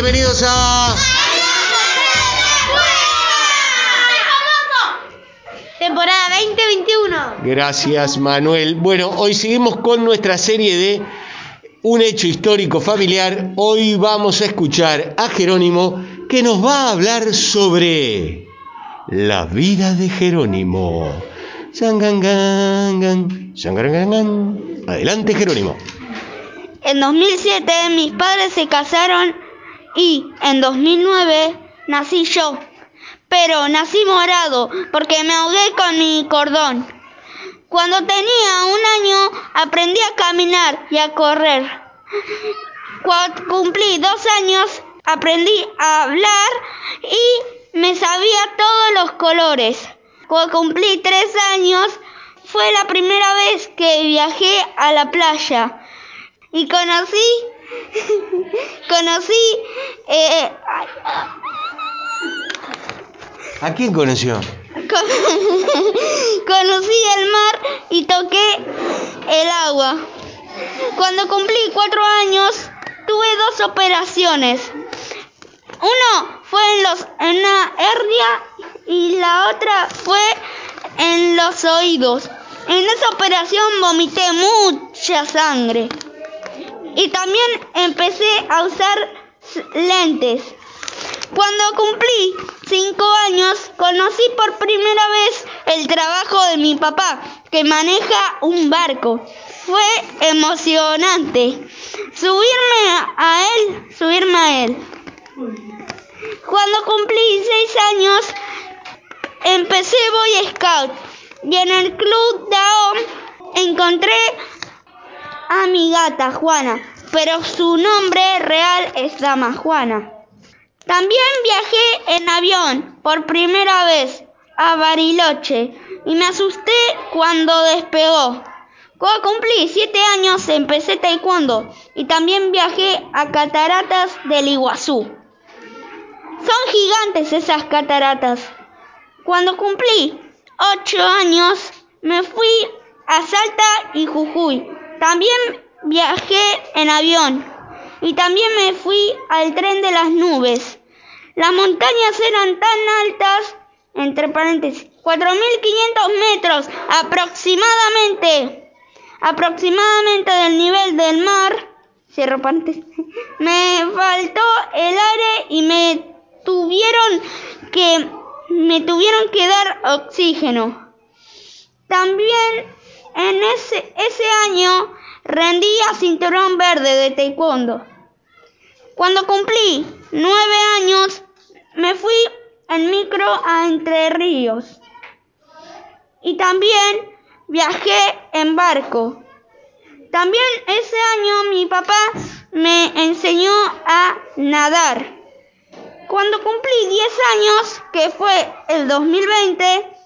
Bienvenidos a... Temporada 2021. Gracias Manuel. Bueno, hoy seguimos con nuestra serie de un hecho histórico familiar. Hoy vamos a escuchar a Jerónimo que nos va a hablar sobre la vida de Jerónimo. Adelante Jerónimo. En 2007 mis padres se casaron y en 2009 nací yo. Pero nací morado porque me ahogué con mi cordón. Cuando tenía un año aprendí a caminar y a correr. Cuando cumplí dos años aprendí a hablar y me sabía todos los colores. Cuando cumplí tres años fue la primera vez que viajé a la playa y conocí, conocí, eh, ¿A quién conoció? conocí el mar y toqué el agua. Cuando cumplí cuatro años tuve dos operaciones. Uno fue en, los, en la hernia y la otra fue en los oídos. En esa operación vomité mucha sangre. Y también empecé a usar lentes. Cuando cumplí cinco años, conocí por primera vez el trabajo de mi papá, que maneja un barco. Fue emocionante subirme a él, subirme a él. Cuando cumplí seis años, empecé Boy Scout y en el club Daom encontré a mi gata Juana, pero su nombre real es Dama Juana. También viajé en avión por primera vez a Bariloche y me asusté cuando despegó. Cuando cumplí siete años empecé taekwondo y también viajé a Cataratas del Iguazú. Son gigantes esas cataratas. Cuando cumplí ocho años me fui a Salta y Jujuy. También viajé en avión y también me fui al tren de las nubes. Las montañas eran tan altas, entre paréntesis, 4.500 metros aproximadamente, aproximadamente del nivel del mar, cierro paréntesis, me faltó el aire y me tuvieron que, me tuvieron que dar oxígeno. También en ese, ese año rendí a cinturón verde de taekwondo. Cuando cumplí nueve años, me fui en micro a Entre Ríos y también viajé en barco. También ese año mi papá me enseñó a nadar. Cuando cumplí 10 años, que fue el 2020,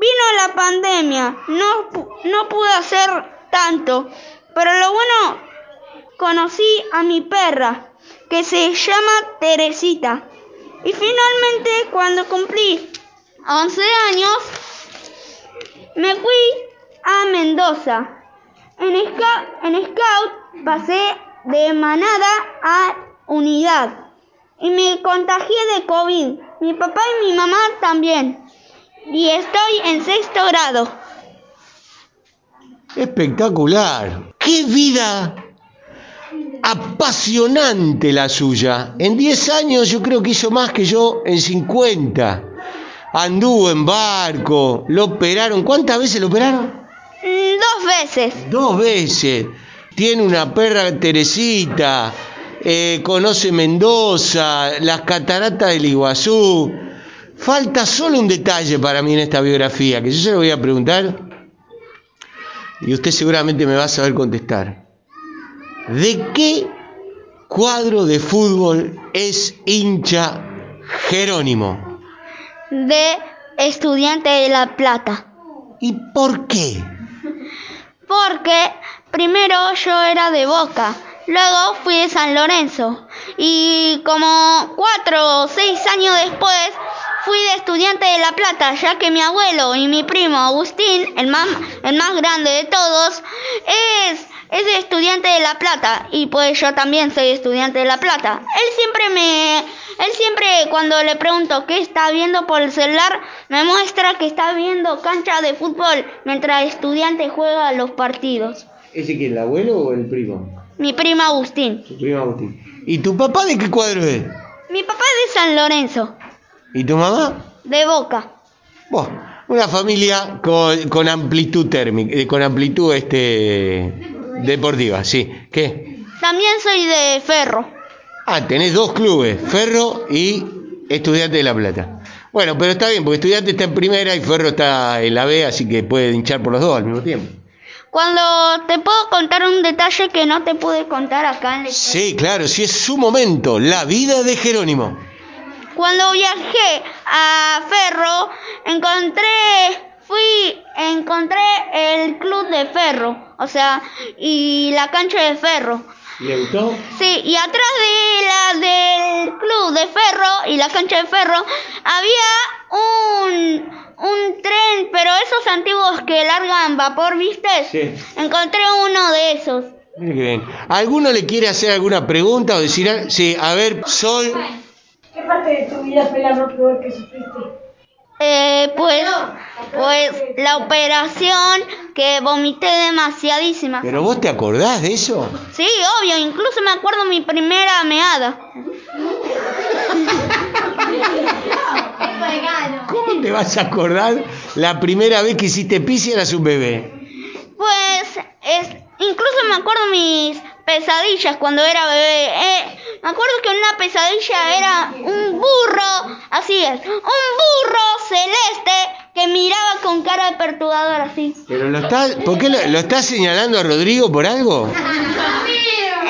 vino la pandemia. No, no pude hacer tanto, pero lo bueno, conocí a mi perra, que se llama Teresita. Y finalmente, cuando cumplí 11 años, me fui a Mendoza. En en Scout pasé de manada a unidad y me contagié de COVID. Mi papá y mi mamá también. Y estoy en sexto grado. Espectacular. ¡Qué vida apasionante la suya. En 10 años yo creo que hizo más que yo en 50. Anduvo en barco, lo operaron. ¿Cuántas veces lo operaron? Mm, dos veces. Dos veces. Tiene una perra Teresita, eh, conoce Mendoza, las cataratas del Iguazú. Falta solo un detalle para mí en esta biografía, que yo se lo voy a preguntar y usted seguramente me va a saber contestar. ¿De qué cuadro de fútbol es hincha Jerónimo? De Estudiante de La Plata. ¿Y por qué? Porque primero yo era de Boca, luego fui de San Lorenzo y como cuatro o seis años después fui de estudiante de La Plata, ya que mi abuelo y mi primo Agustín, el más, el más grande de todos, es es estudiante de La Plata y pues yo también soy estudiante de La Plata. Él siempre me, él siempre cuando le pregunto qué está viendo por el celular, me muestra que está viendo cancha de fútbol mientras el estudiante juega los partidos. ¿Ese quién, el abuelo o el primo? Mi primo Agustín. Tu primo Agustín. ¿Y tu papá de qué cuadro es? Mi papá es de San Lorenzo, ¿Y tu mamá? de Boca. Buah, una familia con, con amplitud térmica, eh, con amplitud este deportiva, sí. ¿Qué? También soy de Ferro. Ah, tenés dos clubes, Ferro y Estudiante de La Plata. Bueno, pero está bien, porque Estudiante está en primera y Ferro está en la B, así que puede hinchar por los dos al mismo tiempo. Cuando te puedo contar un detalle que no te pude contar acá en la Sí, claro, sí es su momento, la vida de Jerónimo. Cuando viajé a Ferro, encontré, fui, encontré el club de Ferro, o sea, y la cancha de Ferro. ¿Le gustó? Sí, y atrás de la del club de Ferro y la cancha de Ferro había un, un tren, pero esos antiguos que largan vapor, ¿viste? Sí. Encontré uno de esos. Qué bien. ¿Alguno le quiere hacer alguna pregunta o decir algo? Sí, a ver, Sol. ¿Qué parte de tu vida fue la más peor que sufriste? Eh, pues, pues la operación que vomité demasiadísima. ¿Pero vos te acordás de eso? Sí, obvio, incluso me acuerdo mi primera meada. ¿Cómo te vas a acordar la primera vez que hiciste pis y eras un bebé? Pues, es, incluso me acuerdo mis pesadillas cuando era bebé. Eh, me acuerdo que una pesadilla era un burro, así es, un burro celeste que miraba con cara de perturbador así. ¿Pero lo estás, ¿Por qué lo, lo estás señalando a Rodrigo por algo?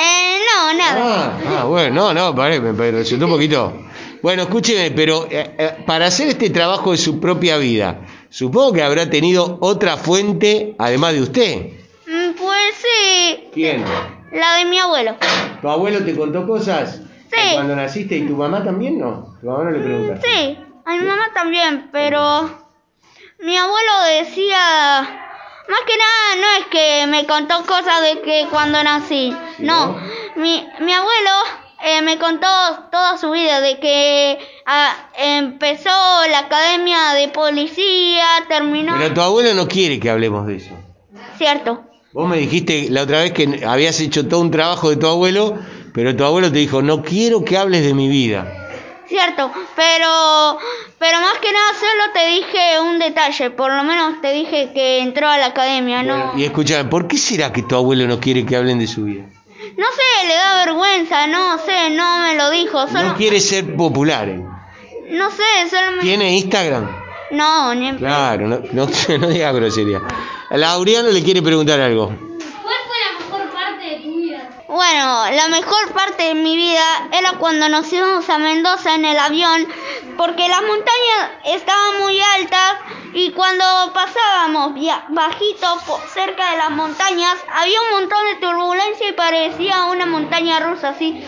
Eh, no, nada. Ah, ah, bueno, no, no, pare, me, me resultó un poquito. Bueno, escúcheme, pero eh, eh, para hacer este trabajo de su propia vida, supongo que habrá tenido otra fuente además de usted. Mm, Pues sí, ¿Quién? La de mi abuelo. ¿Tu abuelo te contó cosas? Sí. Cuando naciste y tu mamá también no. Tu mamá no le preguntaste. Sí, a mi mamá también, pero mi abuelo decía, más que nada no es que me contó cosas de que cuando nací, no, mi, mi abuelo eh, me contó toda su vida, de que ah, empezó la academia de policía, terminó, Pero tu abuelo no quiere que hablemos de eso. cierto, Vos me dijiste la otra vez que habías hecho todo un trabajo de tu abuelo, pero tu abuelo te dijo, no quiero que hables de mi vida. cierto, pero, pero más que nada solo te dije un detalle, por lo menos te dije que entró a la academia, no. Bueno, y escúchame, ¿por qué será que tu abuelo no quiere que hablen de su vida? No sé, le da vergüenza, no sé, no me lo dijo, solo... No quiere ser popular. eh. No sé, solo me... ¿Tiene Instagram? No, ni en- Claro, no, no, no diga grosería. A Laureano le quiere preguntar algo. ¿Cuál fue la mejor parte de tu vida? Bueno, la mejor parte de mi vida era cuando nos íbamos a Mendoza en el avión, porque las montañas estaban muy altas y cuando pasábamos bajito cerca de las montañas, había un montón de turbulencia y parecía una montaña rusa así.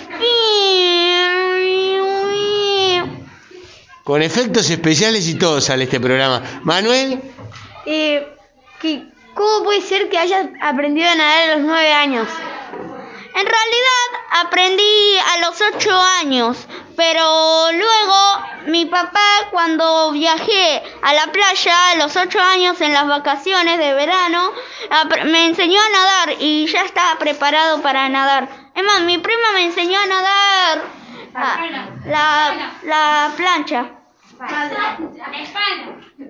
Con efectos especiales y todo sale este programa. Manuel, Eh, que, ¿Cómo puede ser que hayas aprendido a nadar a los nueve años? En realidad aprendí a los ocho años, pero luego mi papá cuando viajé a la playa a los ocho años en las vacaciones de verano me enseñó a nadar y ya estaba preparado para nadar. Es más, mi prima me enseñó a nadar la, la plancha.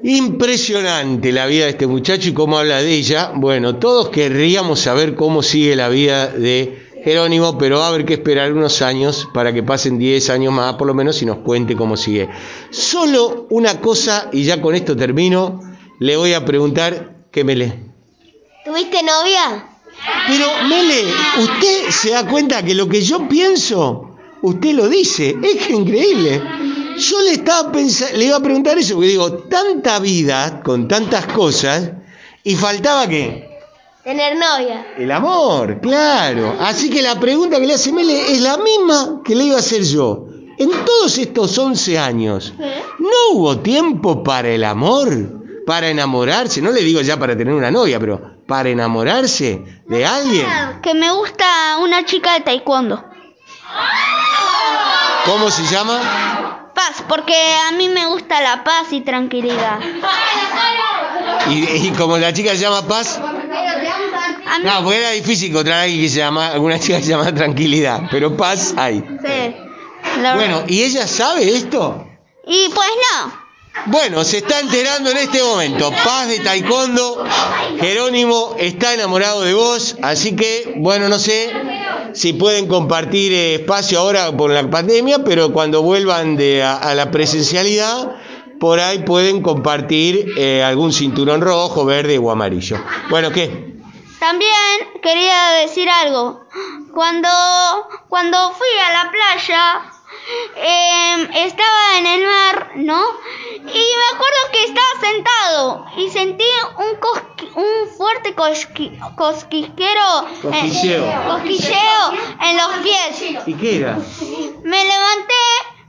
Impresionante la vida de este muchacho y cómo habla de ella. Bueno, todos querríamos saber cómo sigue la vida de Jerónimo, pero va a haber que esperar unos años para que pasen 10 años más, por lo menos, y nos cuente cómo sigue. Solo una cosa, y ya con esto termino, le voy a preguntar que me lee. ¿Tuviste novia? Pero, Mele, usted se da cuenta que lo que yo pienso, usted lo dice. Es que increíble. Yo le estaba le iba a preguntar eso, porque digo, tanta vida con tantas cosas, y faltaba que Tener novia. el amor, claro. Así que la pregunta que le hace Mele es la misma que le iba a hacer yo. En todos estos 11 años, ¿no hubo tiempo para el amor? Para enamorarse, no le digo ya para tener una novia, pero para enamorarse de alguien? Que me gusta una chica de taekwondo. ¿Cómo se llama? Paz, porque a mí me gusta la paz y tranquilidad. Y, y como la chica se llama Paz, mí, no, porque era difícil encontrar a alguien que se llama, alguna chica que se llama Tranquilidad, pero Paz hay. sí. Bueno, ¿y ella sabe esto? Y pues no. Bueno, se está enterando en este momento. Paz de Taekwondo, Jerónimo está enamorado de vos, así que, bueno, no sé si pueden compartir espacio ahora por la pandemia, pero cuando vuelvan de, a, a la presencialidad, por ahí pueden compartir eh, algún cinturón rojo, verde o amarillo. Bueno, ¿qué? También quería decir algo. Cuando, cuando fui a la playa, em, estaba en el mar, ¿no? Y me acuerdo que estaba sentado y sentí un, cosqui- un fuerte cosqui- cosquillero, en- Cosquilleo. cosquilleo en los pies. ¿Y qué era? Me levanté,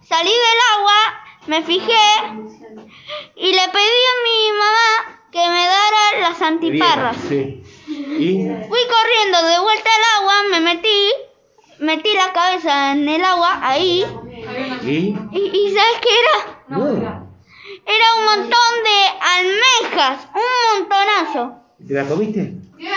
salí del agua, me fijé y le pedí a mi mamá que me dara las antiparras. Sí. ¿Y? Fui corriendo de vuelta al agua, me metí, metí la cabeza en el agua, ahí, ¿Y? y, y ¿sabes qué era? No. Era un montón de almejas, un montonazo. ¿Te la comiste? No,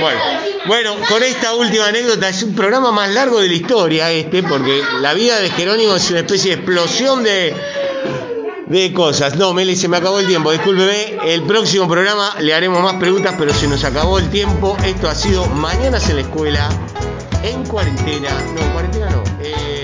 Bueno, bueno, con esta última anécdota es un programa más largo de la historia este, porque la vida de Jerónimo es una especie de explosión de, de cosas. No, Meli, se me acabó el tiempo, discúlpeme. El próximo programa le haremos más preguntas, pero se nos acabó el tiempo. Esto ha sido Mañanas en la Escuela, en cuarentena. No, en cuarentena no. eh,